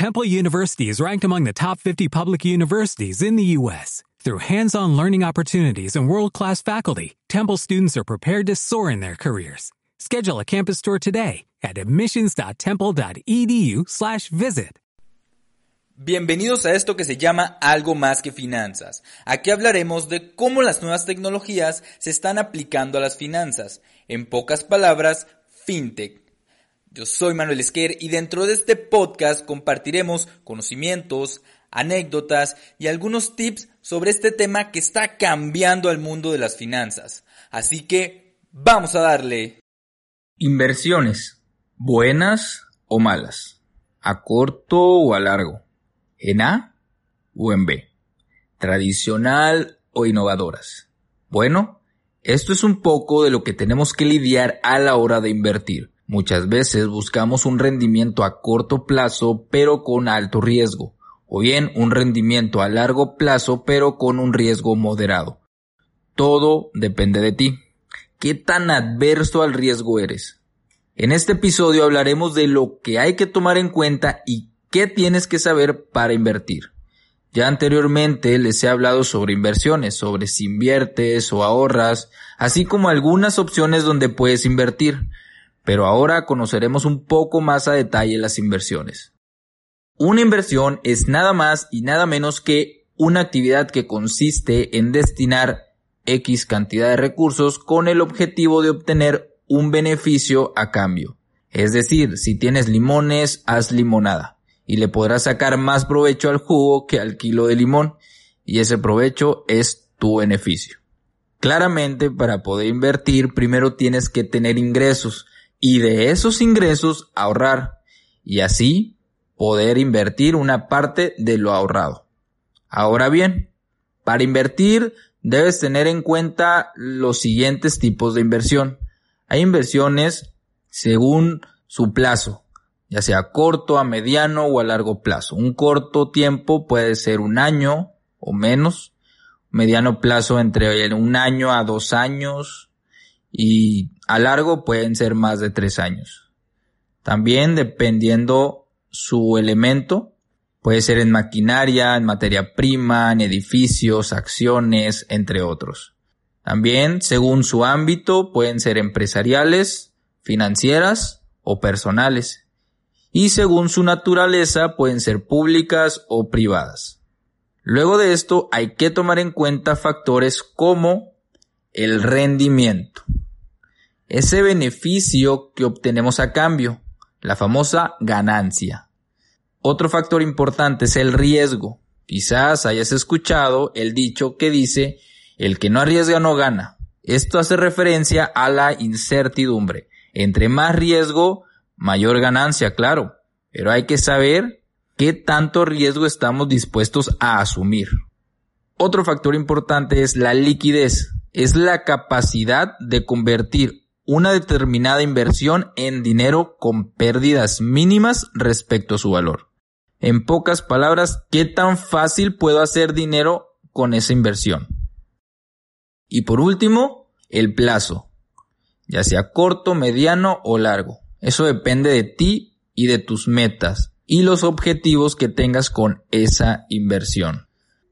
Temple University is ranked among the top 50 public universities in the U.S. Through hands-on learning opportunities and world-class faculty, Temple students are prepared to soar in their careers. Schedule a campus tour today at admissions.temple.edu/visit. Bienvenidos a esto que se llama Algo más que finanzas. Aquí hablaremos de cómo las nuevas tecnologías se están aplicando a las finanzas. En pocas palabras, fintech. Yo soy Manuel Esquer y dentro de este podcast compartiremos conocimientos, anécdotas y algunos tips sobre este tema que está cambiando el mundo de las finanzas. Así que, vamos a darle. Inversiones, buenas o malas, a corto o a largo en A o en B, tradicional o innovadoras. Bueno, esto es un poco de lo que tenemos que lidiar a la hora de invertir. Muchas veces buscamos un rendimiento a corto plazo pero con alto riesgo, o bien un rendimiento a largo plazo pero con un riesgo moderado. Todo depende de ti. ¿Qué tan adverso al riesgo eres? En este episodio hablaremos de lo que hay que tomar en cuenta y ¿Qué tienes que saber para invertir? Ya anteriormente les he hablado sobre inversiones, sobre si inviertes o ahorras, así como algunas opciones donde puedes invertir, pero ahora conoceremos un poco más a detalle las inversiones. Una inversión es nada más y nada menos que una actividad que consiste en destinar X cantidad de recursos con el objetivo de obtener un beneficio a cambio. Es decir, si tienes limones, haz limonada y le podrás sacar más provecho al jugo que al kilo de limón y ese provecho es tu beneficio. Claramente para poder invertir primero tienes que tener ingresos y de esos ingresos ahorrar y así poder invertir una parte de lo ahorrado. Ahora bien, para invertir debes tener en cuenta los siguientes tipos de inversión. Hay inversiones según su plazo, ya sea corto, a mediano o a largo plazo. Un corto tiempo puede ser un año o menos, mediano plazo entre un año a dos años y a largo pueden ser más de tres años. También dependiendo su elemento, puede ser en maquinaria, en materia prima, en edificios, acciones, entre otros. También, según su ámbito, pueden ser empresariales, financieras o personales y según su naturaleza pueden ser públicas o privadas. Luego de esto hay que tomar en cuenta factores como el rendimiento, ese beneficio que obtenemos a cambio, la famosa ganancia. Otro factor importante es el riesgo. Quizás hayas escuchado el dicho que dice el que no arriesga no gana. Esto hace referencia a la incertidumbre. Entre más riesgo, mayor ganancia, claro, pero hay que saber qué tanto riesgo estamos dispuestos a asumir. Otro factor importante es la liquidez, es la capacidad de convertir una determinada inversión en dinero con pérdidas mínimas respecto a su valor. En pocas palabras, ¿qué tan fácil puedo hacer dinero con esa inversión? Y por último, el plazo, ya sea corto, mediano o largo. Eso depende de ti y de tus metas y los objetivos que tengas con esa inversión.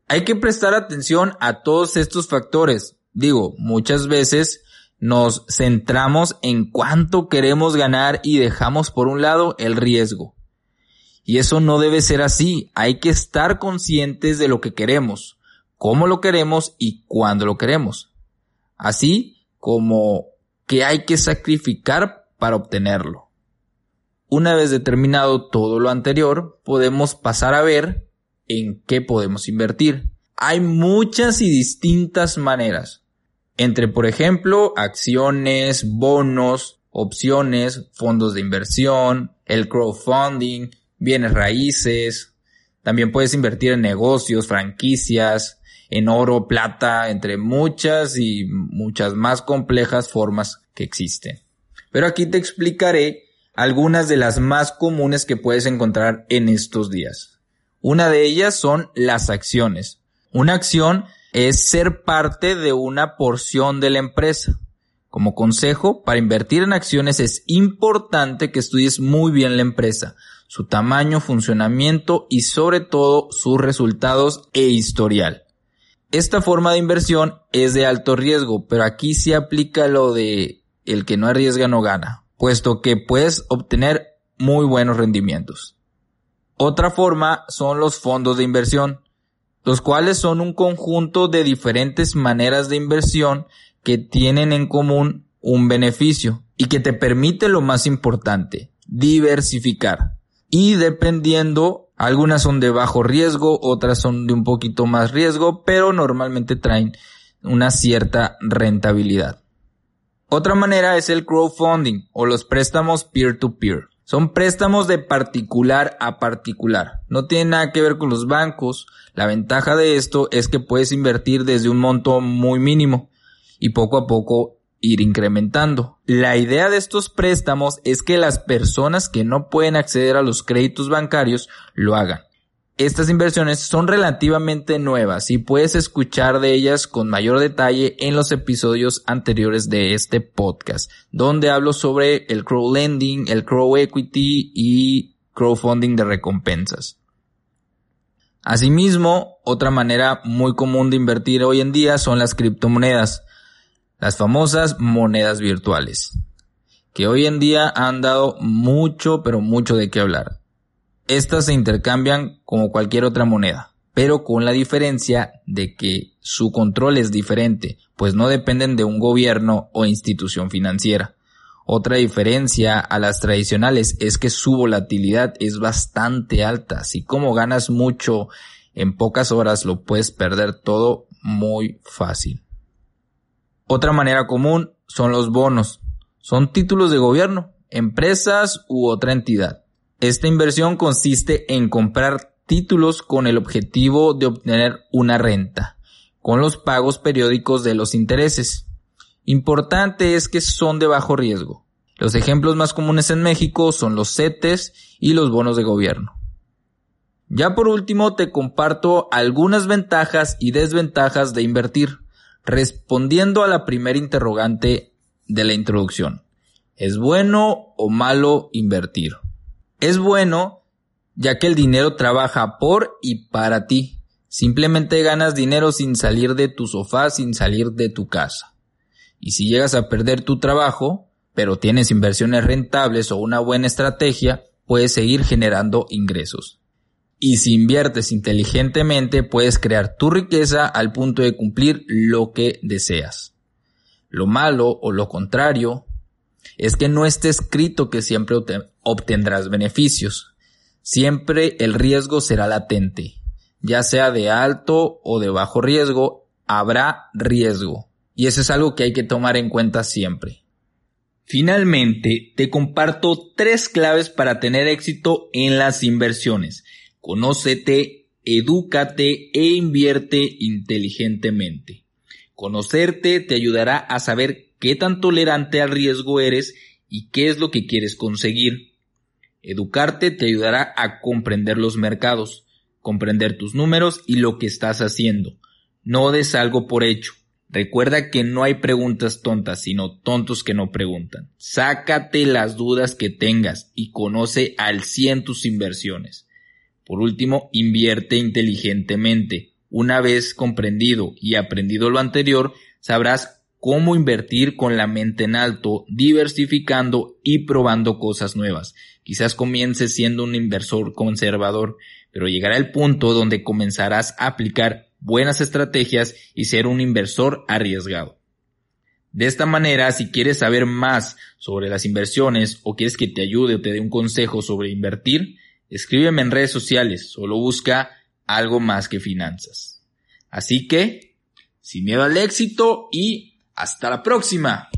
Hay que prestar atención a todos estos factores. Digo, muchas veces nos centramos en cuánto queremos ganar y dejamos por un lado el riesgo. Y eso no debe ser así. Hay que estar conscientes de lo que queremos, cómo lo queremos y cuándo lo queremos. Así como que hay que sacrificar para obtenerlo. Una vez determinado todo lo anterior, podemos pasar a ver en qué podemos invertir. Hay muchas y distintas maneras, entre por ejemplo acciones, bonos, opciones, fondos de inversión, el crowdfunding, bienes raíces. También puedes invertir en negocios, franquicias, en oro, plata, entre muchas y muchas más complejas formas que existen. Pero aquí te explicaré algunas de las más comunes que puedes encontrar en estos días. Una de ellas son las acciones. Una acción es ser parte de una porción de la empresa. Como consejo, para invertir en acciones es importante que estudies muy bien la empresa, su tamaño, funcionamiento y sobre todo sus resultados e historial. Esta forma de inversión es de alto riesgo, pero aquí se aplica lo de el que no arriesga no gana, puesto que puedes obtener muy buenos rendimientos. Otra forma son los fondos de inversión, los cuales son un conjunto de diferentes maneras de inversión que tienen en común un beneficio y que te permite lo más importante, diversificar. Y dependiendo, algunas son de bajo riesgo, otras son de un poquito más riesgo, pero normalmente traen una cierta rentabilidad. Otra manera es el crowdfunding o los préstamos peer-to-peer. Son préstamos de particular a particular. No tiene nada que ver con los bancos. La ventaja de esto es que puedes invertir desde un monto muy mínimo y poco a poco ir incrementando. La idea de estos préstamos es que las personas que no pueden acceder a los créditos bancarios lo hagan. Estas inversiones son relativamente nuevas y puedes escuchar de ellas con mayor detalle en los episodios anteriores de este podcast, donde hablo sobre el crowdlending, el crow equity y crowdfunding de recompensas. Asimismo, otra manera muy común de invertir hoy en día son las criptomonedas las famosas monedas virtuales, que hoy en día han dado mucho, pero mucho de qué hablar. Estas se intercambian como cualquier otra moneda, pero con la diferencia de que su control es diferente, pues no dependen de un gobierno o institución financiera. Otra diferencia a las tradicionales es que su volatilidad es bastante alta, así como ganas mucho en pocas horas lo puedes perder todo muy fácil. Otra manera común son los bonos. Son títulos de gobierno, empresas u otra entidad. Esta inversión consiste en comprar títulos con el objetivo de obtener una renta, con los pagos periódicos de los intereses. Importante es que son de bajo riesgo. Los ejemplos más comunes en México son los CETES y los bonos de gobierno. Ya por último te comparto algunas ventajas y desventajas de invertir. Respondiendo a la primera interrogante de la introducción, ¿es bueno o malo invertir? Es bueno ya que el dinero trabaja por y para ti. Simplemente ganas dinero sin salir de tu sofá, sin salir de tu casa. Y si llegas a perder tu trabajo, pero tienes inversiones rentables o una buena estrategia, puedes seguir generando ingresos. Y si inviertes inteligentemente, puedes crear tu riqueza al punto de cumplir lo que deseas. Lo malo o lo contrario es que no esté escrito que siempre obtendrás beneficios. Siempre el riesgo será latente. Ya sea de alto o de bajo riesgo, habrá riesgo. Y eso es algo que hay que tomar en cuenta siempre. Finalmente, te comparto tres claves para tener éxito en las inversiones Conócete, edúcate e invierte inteligentemente. Conocerte te ayudará a saber qué tan tolerante al riesgo eres y qué es lo que quieres conseguir. Educarte te ayudará a comprender los mercados, comprender tus números y lo que estás haciendo. No des algo por hecho. Recuerda que no hay preguntas tontas, sino tontos que no preguntan. Sácate las dudas que tengas y conoce al 100 tus inversiones. Por último, invierte inteligentemente. Una vez comprendido y aprendido lo anterior, sabrás cómo invertir con la mente en alto, diversificando y probando cosas nuevas. Quizás comiences siendo un inversor conservador, pero llegará el punto donde comenzarás a aplicar buenas estrategias y ser un inversor arriesgado. De esta manera, si quieres saber más sobre las inversiones o quieres que te ayude o te dé un consejo sobre invertir, Escríbeme en redes sociales, solo busca algo más que finanzas. Así que, sin miedo al éxito y hasta la próxima.